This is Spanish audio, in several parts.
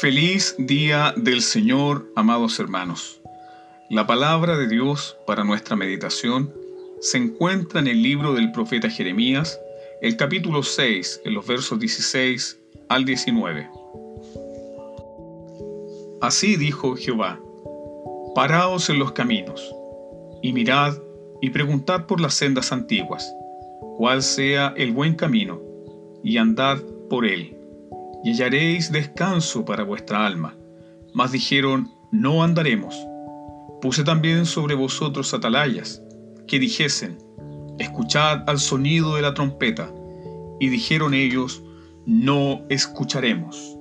Feliz día del Señor, amados hermanos. La palabra de Dios para nuestra meditación se encuentra en el libro del profeta Jeremías, el capítulo 6, en los versos 16 al 19. Así dijo Jehová, Paraos en los caminos, y mirad y preguntad por las sendas antiguas, cuál sea el buen camino, y andad por él y hallaréis descanso para vuestra alma. Mas dijeron, no andaremos. Puse también sobre vosotros atalayas, que dijesen, escuchad al sonido de la trompeta. Y dijeron ellos, no escucharemos.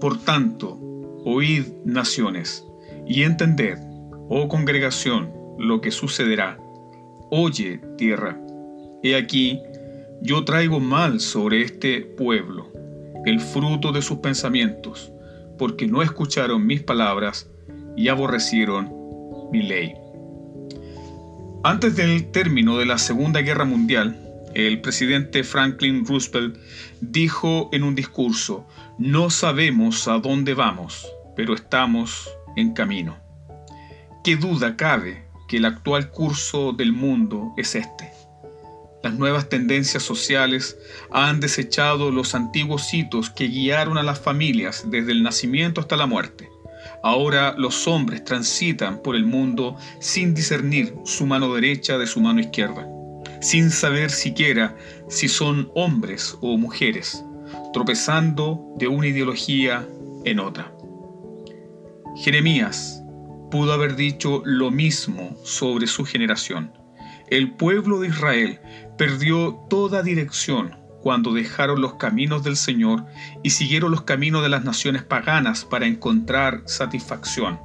Por tanto, oíd naciones, y entended, oh congregación, lo que sucederá. Oye, tierra, he aquí, yo traigo mal sobre este pueblo el fruto de sus pensamientos, porque no escucharon mis palabras y aborrecieron mi ley. Antes del término de la Segunda Guerra Mundial, el presidente Franklin Roosevelt dijo en un discurso, no sabemos a dónde vamos, pero estamos en camino. ¿Qué duda cabe que el actual curso del mundo es este? Las nuevas tendencias sociales han desechado los antiguos hitos que guiaron a las familias desde el nacimiento hasta la muerte. Ahora los hombres transitan por el mundo sin discernir su mano derecha de su mano izquierda, sin saber siquiera si son hombres o mujeres, tropezando de una ideología en otra. Jeremías pudo haber dicho lo mismo sobre su generación el pueblo de Israel perdió toda dirección cuando dejaron los caminos del Señor y siguieron los caminos de las naciones paganas para encontrar satisfacción.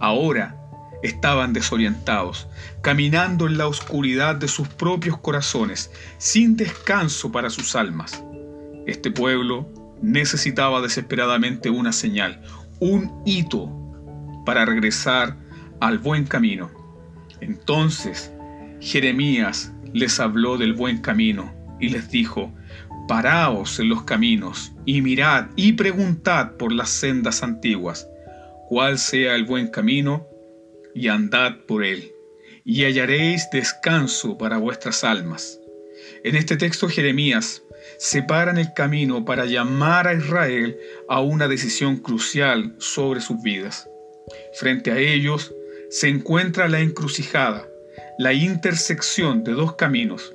Ahora estaban desorientados, caminando en la oscuridad de sus propios corazones, sin descanso para sus almas. Este pueblo necesitaba desesperadamente una señal, un hito para regresar al buen camino. Entonces Jeremías les habló del buen camino y les dijo, Paraos en los caminos y mirad y preguntad por las sendas antiguas, cuál sea el buen camino, y andad por él, y hallaréis descanso para vuestras almas. En este texto Jeremías separa el camino para llamar a Israel a una decisión crucial sobre sus vidas. Frente a ellos se encuentra la encrucijada, la intersección de dos caminos.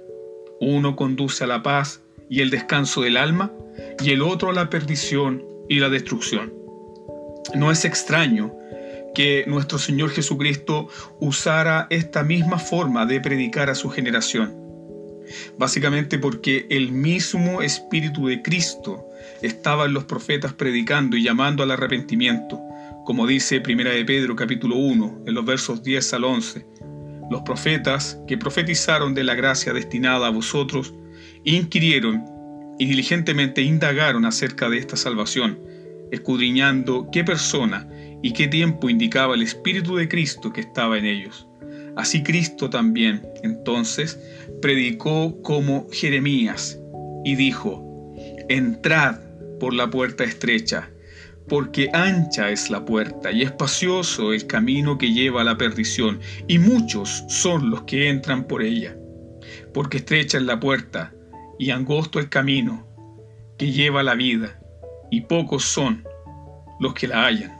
Uno conduce a la paz y el descanso del alma y el otro a la perdición y la destrucción. No es extraño que nuestro Señor Jesucristo usara esta misma forma de predicar a su generación. Básicamente porque el mismo Espíritu de Cristo estaba en los profetas predicando y llamando al arrepentimiento, como dice 1 de Pedro capítulo 1, en los versos 10 al 11 los profetas que profetizaron de la gracia destinada a vosotros, inquirieron y diligentemente indagaron acerca de esta salvación, escudriñando qué persona y qué tiempo indicaba el Espíritu de Cristo que estaba en ellos. Así Cristo también, entonces, predicó como Jeremías y dijo, Entrad por la puerta estrecha, porque ancha es la puerta y espacioso el camino que lleva a la perdición, y muchos son los que entran por ella. Porque estrecha es la puerta y angosto el camino que lleva a la vida, y pocos son los que la hallan.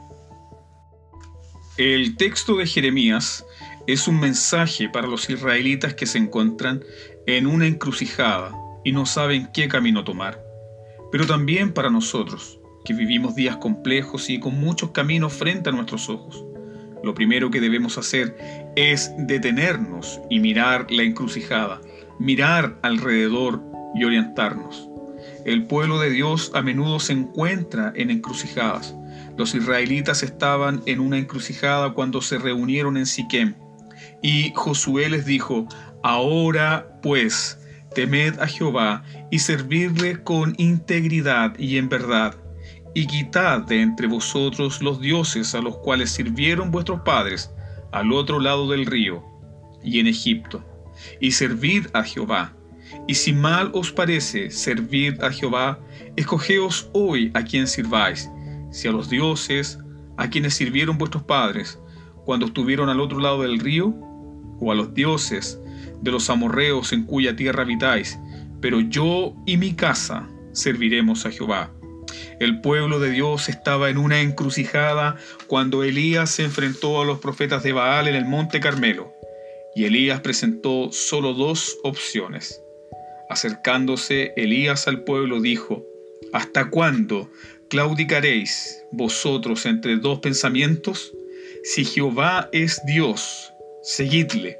El texto de Jeremías es un mensaje para los israelitas que se encuentran en una encrucijada y no saben qué camino tomar, pero también para nosotros que vivimos días complejos y con muchos caminos frente a nuestros ojos. Lo primero que debemos hacer es detenernos y mirar la encrucijada, mirar alrededor y orientarnos. El pueblo de Dios a menudo se encuentra en encrucijadas. Los israelitas estaban en una encrucijada cuando se reunieron en Siquem. Y Josué les dijo, Ahora pues, temed a Jehová y servirle con integridad y en verdad y quitad de entre vosotros los dioses a los cuales sirvieron vuestros padres al otro lado del río y en Egipto, y servid a Jehová. Y si mal os parece servid a Jehová, escogeos hoy a quien sirváis, si a los dioses a quienes sirvieron vuestros padres cuando estuvieron al otro lado del río, o a los dioses de los amorreos en cuya tierra habitáis, pero yo y mi casa serviremos a Jehová. El pueblo de Dios estaba en una encrucijada cuando Elías se enfrentó a los profetas de Baal en el monte Carmelo, y Elías presentó solo dos opciones. Acercándose Elías al pueblo dijo, ¿Hasta cuándo claudicaréis vosotros entre dos pensamientos? Si Jehová es Dios, seguidle,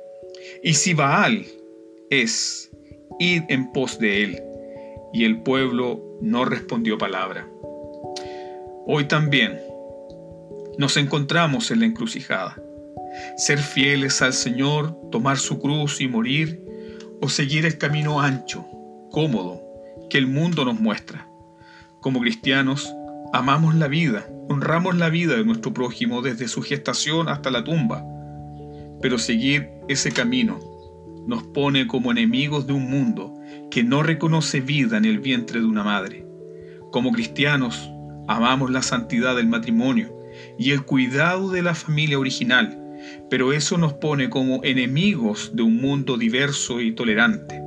y si Baal es, id en pos de él. Y el pueblo no respondió palabra. Hoy también nos encontramos en la encrucijada. Ser fieles al Señor, tomar su cruz y morir, o seguir el camino ancho, cómodo, que el mundo nos muestra. Como cristianos, amamos la vida, honramos la vida de nuestro prójimo desde su gestación hasta la tumba. Pero seguir ese camino nos pone como enemigos de un mundo que no reconoce vida en el vientre de una madre. Como cristianos, amamos la santidad del matrimonio y el cuidado de la familia original, pero eso nos pone como enemigos de un mundo diverso y tolerante.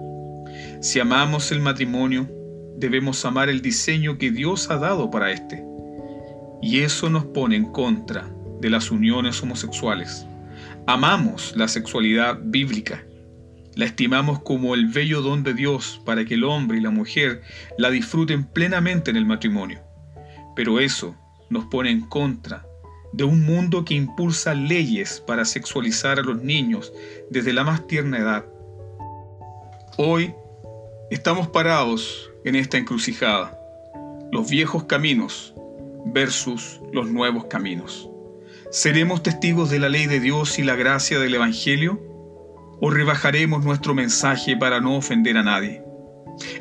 Si amamos el matrimonio, debemos amar el diseño que Dios ha dado para éste. Y eso nos pone en contra de las uniones homosexuales. Amamos la sexualidad bíblica la estimamos como el bello don de Dios para que el hombre y la mujer la disfruten plenamente en el matrimonio. Pero eso nos pone en contra de un mundo que impulsa leyes para sexualizar a los niños desde la más tierna edad. Hoy estamos parados en esta encrucijada, los viejos caminos versus los nuevos caminos. ¿Seremos testigos de la ley de Dios y la gracia del Evangelio? O rebajaremos nuestro mensaje para no ofender a nadie?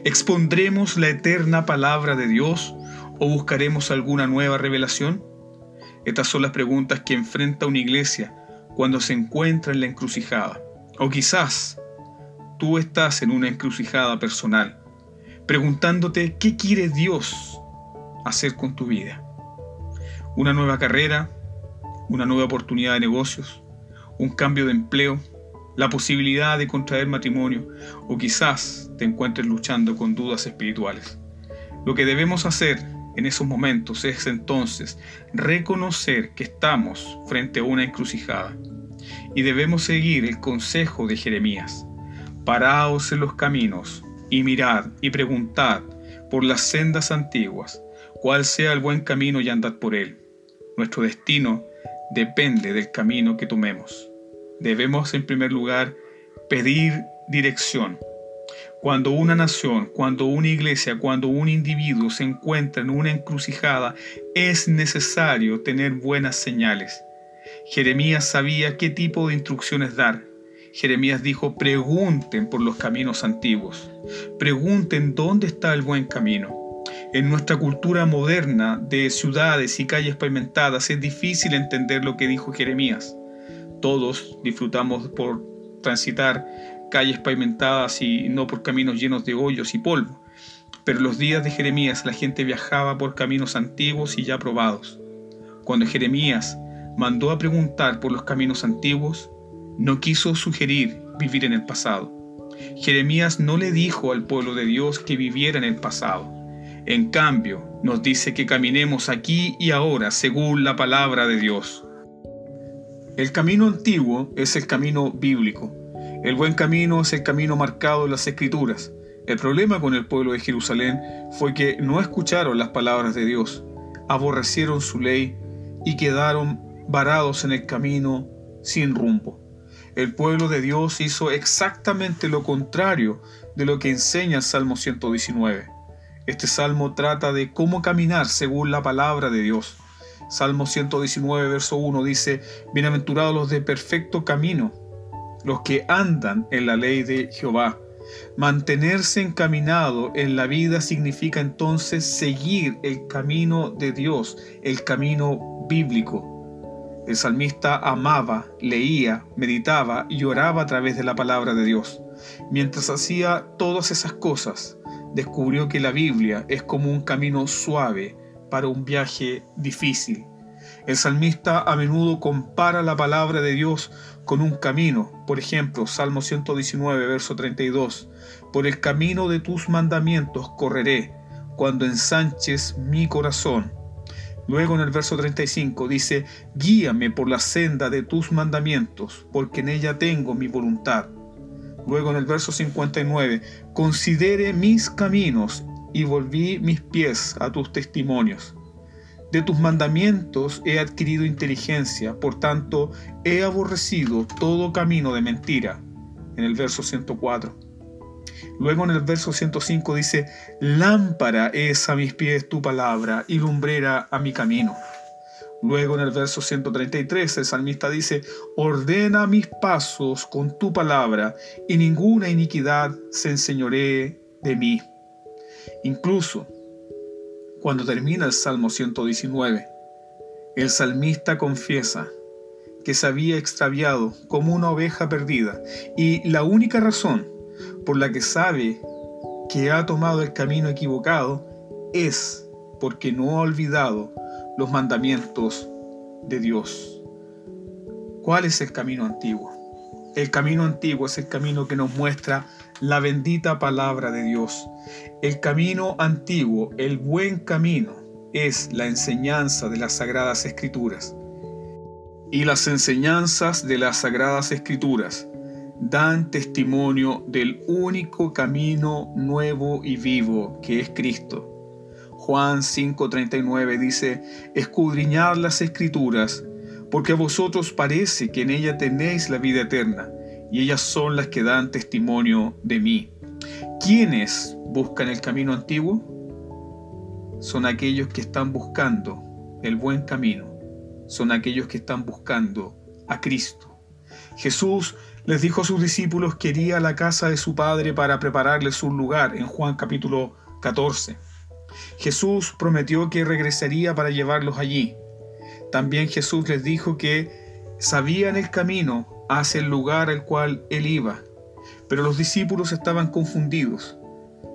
¿Expondremos la eterna palabra de Dios o buscaremos alguna nueva revelación? Estas son las preguntas que enfrenta una iglesia cuando se encuentra en la encrucijada. O quizás tú estás en una encrucijada personal, preguntándote qué quiere Dios hacer con tu vida. Una nueva carrera, una nueva oportunidad de negocios, un cambio de empleo, la posibilidad de contraer matrimonio o quizás te encuentres luchando con dudas espirituales. Lo que debemos hacer en esos momentos es entonces reconocer que estamos frente a una encrucijada y debemos seguir el consejo de Jeremías. Paraos en los caminos y mirad y preguntad por las sendas antiguas cuál sea el buen camino y andad por él. Nuestro destino depende del camino que tomemos debemos en primer lugar pedir dirección. Cuando una nación, cuando una iglesia, cuando un individuo se encuentra en una encrucijada, es necesario tener buenas señales. Jeremías sabía qué tipo de instrucciones dar. Jeremías dijo, pregunten por los caminos antiguos, pregunten dónde está el buen camino. En nuestra cultura moderna de ciudades y calles pavimentadas es difícil entender lo que dijo Jeremías. Todos disfrutamos por transitar calles pavimentadas y no por caminos llenos de hoyos y polvo. Pero los días de Jeremías la gente viajaba por caminos antiguos y ya probados. Cuando Jeremías mandó a preguntar por los caminos antiguos, no quiso sugerir vivir en el pasado. Jeremías no le dijo al pueblo de Dios que viviera en el pasado. En cambio, nos dice que caminemos aquí y ahora según la palabra de Dios. El camino antiguo es el camino bíblico. El buen camino es el camino marcado en las escrituras. El problema con el pueblo de Jerusalén fue que no escucharon las palabras de Dios, aborrecieron su ley y quedaron varados en el camino sin rumbo. El pueblo de Dios hizo exactamente lo contrario de lo que enseña el Salmo 119. Este salmo trata de cómo caminar según la palabra de Dios. Salmo 119, verso 1 dice, Bienaventurados los de perfecto camino, los que andan en la ley de Jehová. Mantenerse encaminado en la vida significa entonces seguir el camino de Dios, el camino bíblico. El salmista amaba, leía, meditaba y oraba a través de la palabra de Dios. Mientras hacía todas esas cosas, descubrió que la Biblia es como un camino suave, para un viaje difícil. El salmista a menudo compara la palabra de Dios con un camino. Por ejemplo, Salmo 119, verso 32. Por el camino de tus mandamientos correré, cuando ensanches mi corazón. Luego en el verso 35 dice, Guíame por la senda de tus mandamientos, porque en ella tengo mi voluntad. Luego en el verso 59, Considere mis caminos y volví mis pies a tus testimonios. De tus mandamientos he adquirido inteligencia, por tanto he aborrecido todo camino de mentira. En el verso 104. Luego en el verso 105 dice, lámpara es a mis pies tu palabra y lumbrera a mi camino. Luego en el verso 133 el salmista dice, ordena mis pasos con tu palabra y ninguna iniquidad se enseñoree de mí. Incluso cuando termina el Salmo 119, el salmista confiesa que se había extraviado como una oveja perdida y la única razón por la que sabe que ha tomado el camino equivocado es porque no ha olvidado los mandamientos de Dios. ¿Cuál es el camino antiguo? El camino antiguo es el camino que nos muestra la bendita palabra de Dios. El camino antiguo, el buen camino, es la enseñanza de las sagradas escrituras. Y las enseñanzas de las sagradas escrituras dan testimonio del único camino nuevo y vivo que es Cristo. Juan 5:39 dice, escudriñad las escrituras, porque a vosotros parece que en ella tenéis la vida eterna, y ellas son las que dan testimonio de mí. ¿Quiénes buscan el camino antiguo? Son aquellos que están buscando el buen camino, son aquellos que están buscando a Cristo. Jesús les dijo a sus discípulos que iría a la casa de su Padre para prepararles un lugar en Juan capítulo 14. Jesús prometió que regresaría para llevarlos allí. También Jesús les dijo que sabían el camino hacia el lugar al cual él iba, pero los discípulos estaban confundidos.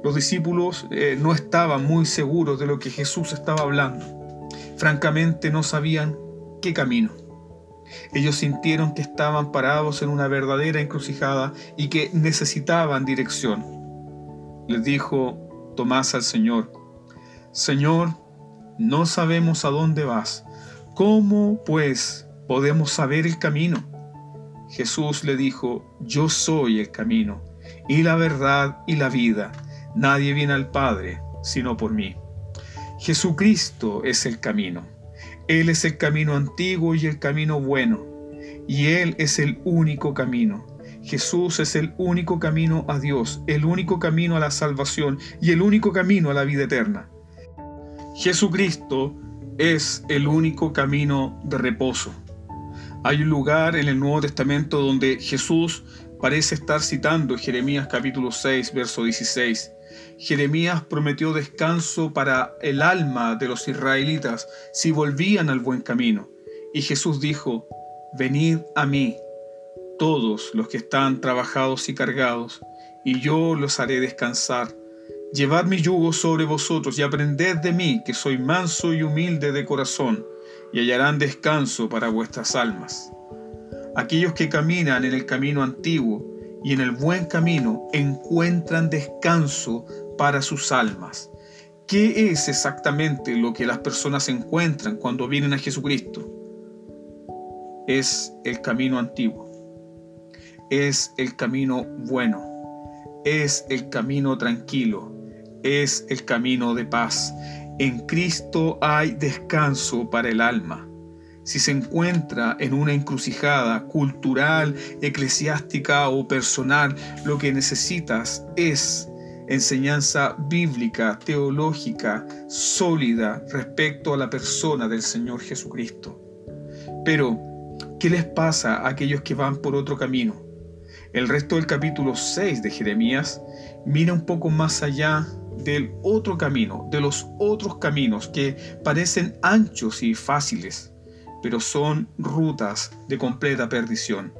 Los discípulos eh, no estaban muy seguros de lo que Jesús estaba hablando. Francamente no sabían qué camino. Ellos sintieron que estaban parados en una verdadera encrucijada y que necesitaban dirección. Les dijo Tomás al Señor, Señor, no sabemos a dónde vas. ¿Cómo, pues, podemos saber el camino? Jesús le dijo, Yo soy el camino, y la verdad y la vida. Nadie viene al Padre sino por mí. Jesucristo es el camino. Él es el camino antiguo y el camino bueno, y Él es el único camino. Jesús es el único camino a Dios, el único camino a la salvación y el único camino a la vida eterna. Jesucristo es el único camino de reposo. Hay un lugar en el Nuevo Testamento donde Jesús parece estar citando Jeremías capítulo 6, verso 16. Jeremías prometió descanso para el alma de los israelitas si volvían al buen camino. Y Jesús dijo, Venid a mí, todos los que están trabajados y cargados, y yo los haré descansar. Llevad mi yugo sobre vosotros y aprended de mí, que soy manso y humilde de corazón, y hallarán descanso para vuestras almas. Aquellos que caminan en el camino antiguo y en el buen camino encuentran descanso para sus almas. ¿Qué es exactamente lo que las personas encuentran cuando vienen a Jesucristo? Es el camino antiguo, es el camino bueno, es el camino tranquilo, es el camino de paz. En Cristo hay descanso para el alma. Si se encuentra en una encrucijada cultural, eclesiástica o personal, lo que necesitas es enseñanza bíblica, teológica, sólida respecto a la persona del Señor Jesucristo. Pero, ¿qué les pasa a aquellos que van por otro camino? El resto del capítulo 6 de Jeremías mira un poco más allá del otro camino, de los otros caminos que parecen anchos y fáciles, pero son rutas de completa perdición.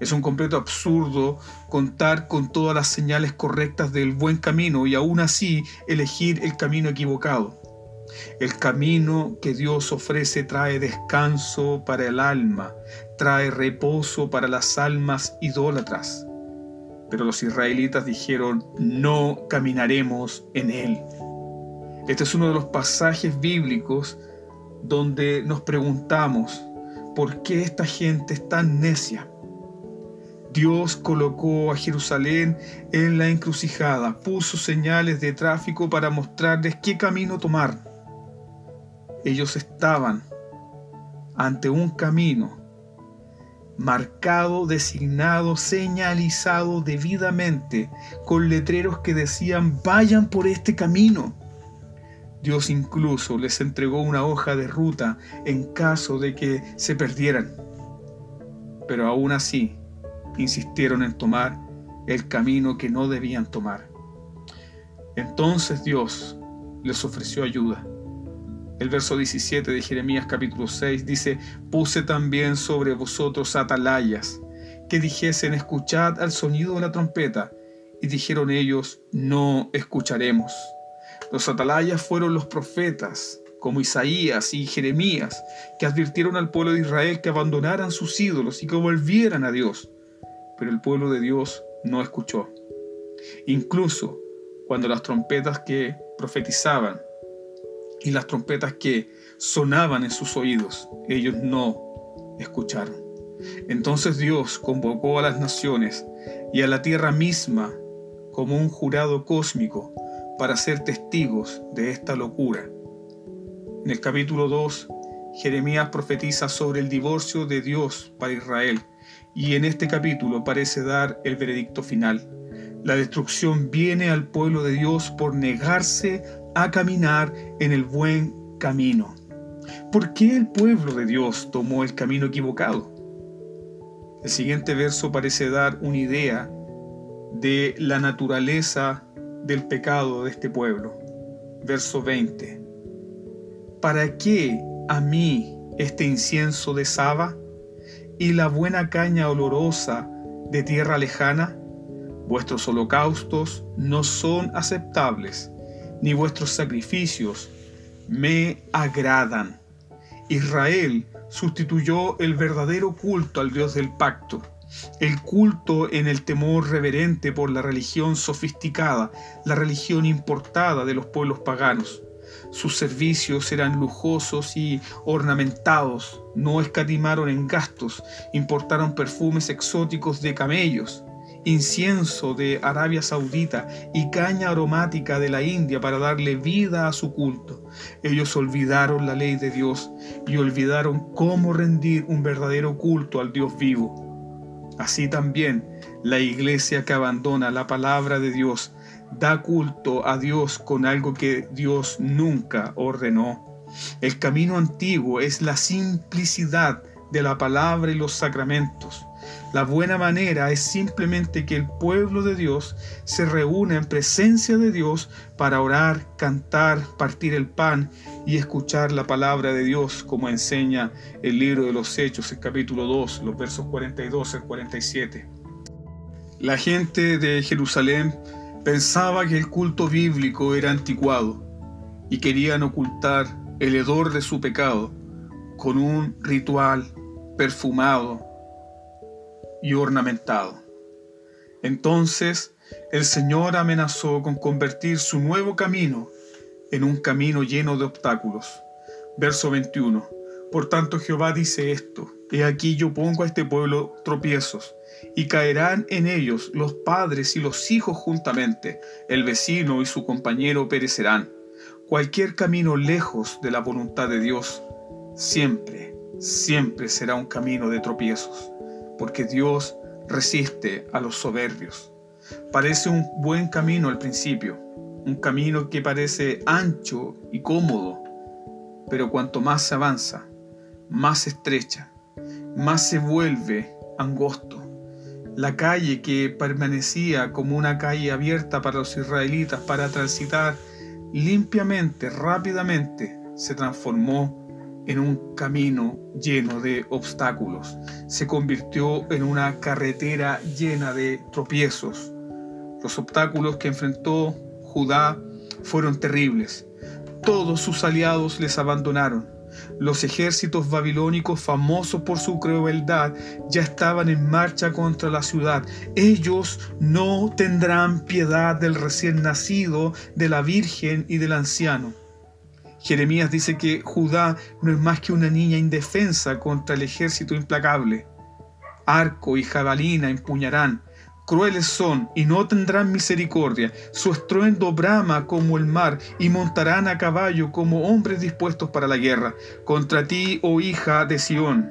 Es un completo absurdo contar con todas las señales correctas del buen camino y aún así elegir el camino equivocado. El camino que Dios ofrece trae descanso para el alma, trae reposo para las almas idólatras. Pero los israelitas dijeron, no caminaremos en él. Este es uno de los pasajes bíblicos donde nos preguntamos, ¿por qué esta gente es tan necia? Dios colocó a Jerusalén en la encrucijada, puso señales de tráfico para mostrarles qué camino tomar. Ellos estaban ante un camino marcado, designado, señalizado debidamente, con letreros que decían, vayan por este camino. Dios incluso les entregó una hoja de ruta en caso de que se perdieran. Pero aún así, insistieron en tomar el camino que no debían tomar. Entonces Dios les ofreció ayuda. El verso 17 de Jeremías capítulo 6 dice, puse también sobre vosotros atalayas, que dijesen, escuchad al sonido de la trompeta. Y dijeron ellos, no escucharemos. Los atalayas fueron los profetas, como Isaías y Jeremías, que advirtieron al pueblo de Israel que abandonaran sus ídolos y que volvieran a Dios pero el pueblo de Dios no escuchó. Incluso cuando las trompetas que profetizaban y las trompetas que sonaban en sus oídos, ellos no escucharon. Entonces Dios convocó a las naciones y a la tierra misma como un jurado cósmico para ser testigos de esta locura. En el capítulo 2, Jeremías profetiza sobre el divorcio de Dios para Israel y en este capítulo parece dar el veredicto final. La destrucción viene al pueblo de Dios por negarse a caminar en el buen camino. ¿Por qué el pueblo de Dios tomó el camino equivocado? El siguiente verso parece dar una idea de la naturaleza del pecado de este pueblo. Verso 20. ¿Para qué a mí este incienso de Saba? y la buena caña olorosa de tierra lejana? Vuestros holocaustos no son aceptables, ni vuestros sacrificios me agradan. Israel sustituyó el verdadero culto al Dios del pacto, el culto en el temor reverente por la religión sofisticada, la religión importada de los pueblos paganos. Sus servicios eran lujosos y ornamentados, no escatimaron en gastos, importaron perfumes exóticos de camellos, incienso de Arabia Saudita y caña aromática de la India para darle vida a su culto. Ellos olvidaron la ley de Dios y olvidaron cómo rendir un verdadero culto al Dios vivo. Así también, la iglesia que abandona la palabra de Dios da culto a Dios con algo que Dios nunca ordenó. El camino antiguo es la simplicidad de la palabra y los sacramentos. La buena manera es simplemente que el pueblo de Dios se reúna en presencia de Dios para orar, cantar, partir el pan y escuchar la palabra de Dios, como enseña el libro de los Hechos, el capítulo 2, los versos 42 al 47. La gente de Jerusalén Pensaba que el culto bíblico era anticuado y querían ocultar el hedor de su pecado con un ritual perfumado y ornamentado. Entonces el Señor amenazó con convertir su nuevo camino en un camino lleno de obstáculos. Verso 21. Por tanto Jehová dice esto, He aquí yo pongo a este pueblo tropiezos y caerán en ellos los padres y los hijos juntamente, el vecino y su compañero perecerán. Cualquier camino lejos de la voluntad de Dios, siempre, siempre será un camino de tropiezos, porque Dios resiste a los soberbios. Parece un buen camino al principio, un camino que parece ancho y cómodo, pero cuanto más se avanza, más estrecha, más se vuelve angosto la calle que permanecía como una calle abierta para los israelitas para transitar limpiamente, rápidamente, se transformó en un camino lleno de obstáculos. Se convirtió en una carretera llena de tropiezos. Los obstáculos que enfrentó Judá fueron terribles. todos sus aliados les abandonaron. Los ejércitos babilónicos, famosos por su crueldad, ya estaban en marcha contra la ciudad. Ellos no tendrán piedad del recién nacido, de la virgen y del anciano. Jeremías dice que Judá no es más que una niña indefensa contra el ejército implacable. Arco y jabalina empuñarán, crueles son y no tendrán misericordia. Su estruendo brama como el mar y montarán a caballo como hombres dispuestos para la guerra. Contra ti, oh hija de Sión.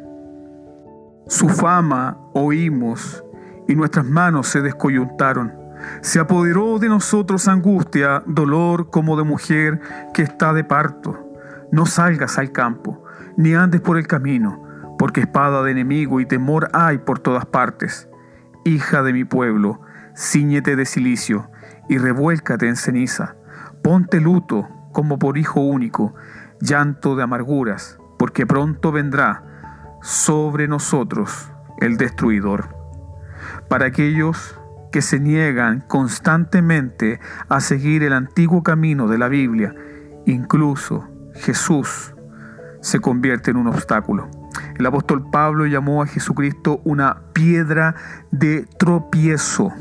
Su fama oímos y nuestras manos se descoyuntaron. Se apoderó de nosotros angustia, dolor como de mujer que está de parto. No salgas al campo, ni andes por el camino, porque espada de enemigo y temor hay por todas partes. Hija de mi pueblo, ciñete de silicio y revuélcate en ceniza. Ponte luto como por hijo único, llanto de amarguras, porque pronto vendrá sobre nosotros el destruidor. Para aquellos que se niegan constantemente a seguir el antiguo camino de la Biblia, incluso Jesús se convierte en un obstáculo. El apóstol Pablo llamó a Jesucristo una piedra de tropiezo,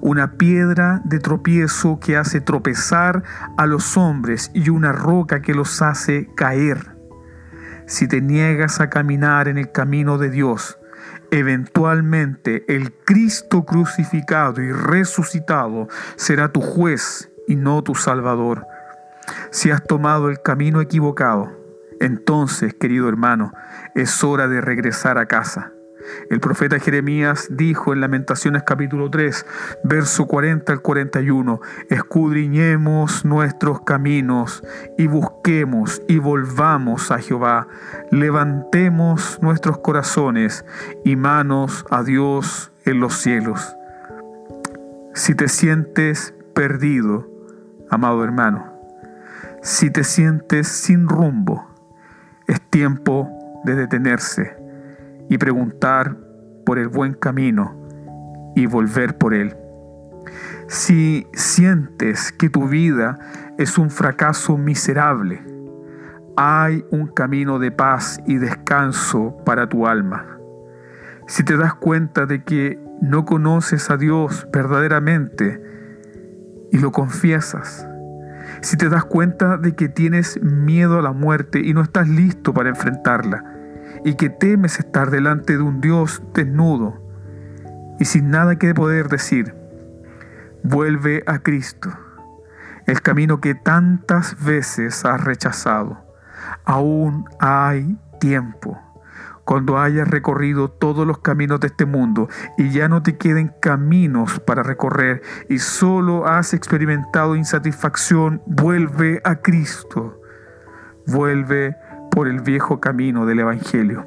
una piedra de tropiezo que hace tropezar a los hombres y una roca que los hace caer. Si te niegas a caminar en el camino de Dios, Eventualmente el Cristo crucificado y resucitado será tu juez y no tu salvador. Si has tomado el camino equivocado, entonces, querido hermano, es hora de regresar a casa. El profeta Jeremías dijo en Lamentaciones capítulo 3, verso 40 al 41, escudriñemos nuestros caminos y busquemos y volvamos a Jehová, levantemos nuestros corazones y manos a Dios en los cielos. Si te sientes perdido, amado hermano, si te sientes sin rumbo, es tiempo de detenerse y preguntar por el buen camino y volver por él. Si sientes que tu vida es un fracaso miserable, hay un camino de paz y descanso para tu alma. Si te das cuenta de que no conoces a Dios verdaderamente y lo confiesas, si te das cuenta de que tienes miedo a la muerte y no estás listo para enfrentarla, y que temes estar delante de un Dios desnudo y sin nada que poder decir, vuelve a Cristo, el camino que tantas veces has rechazado. Aún hay tiempo. Cuando hayas recorrido todos los caminos de este mundo y ya no te queden caminos para recorrer y solo has experimentado insatisfacción, vuelve a Cristo. Vuelve por el viejo camino del Evangelio.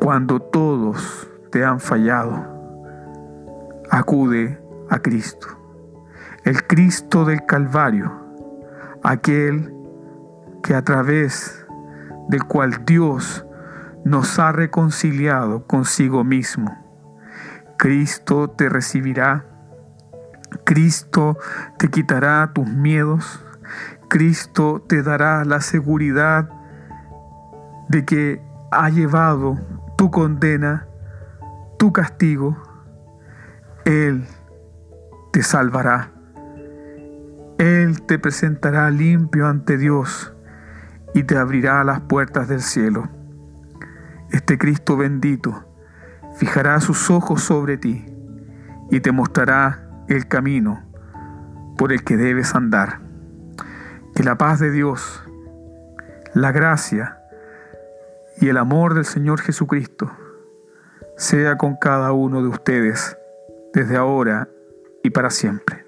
Cuando todos te han fallado, acude a Cristo, el Cristo del Calvario, aquel que a través del cual Dios nos ha reconciliado consigo mismo. Cristo te recibirá, Cristo te quitará tus miedos, Cristo te dará la seguridad de que ha llevado tu condena, tu castigo, Él te salvará. Él te presentará limpio ante Dios y te abrirá las puertas del cielo. Este Cristo bendito fijará sus ojos sobre ti y te mostrará el camino por el que debes andar. Que la paz de Dios, la gracia, y el amor del Señor Jesucristo sea con cada uno de ustedes desde ahora y para siempre.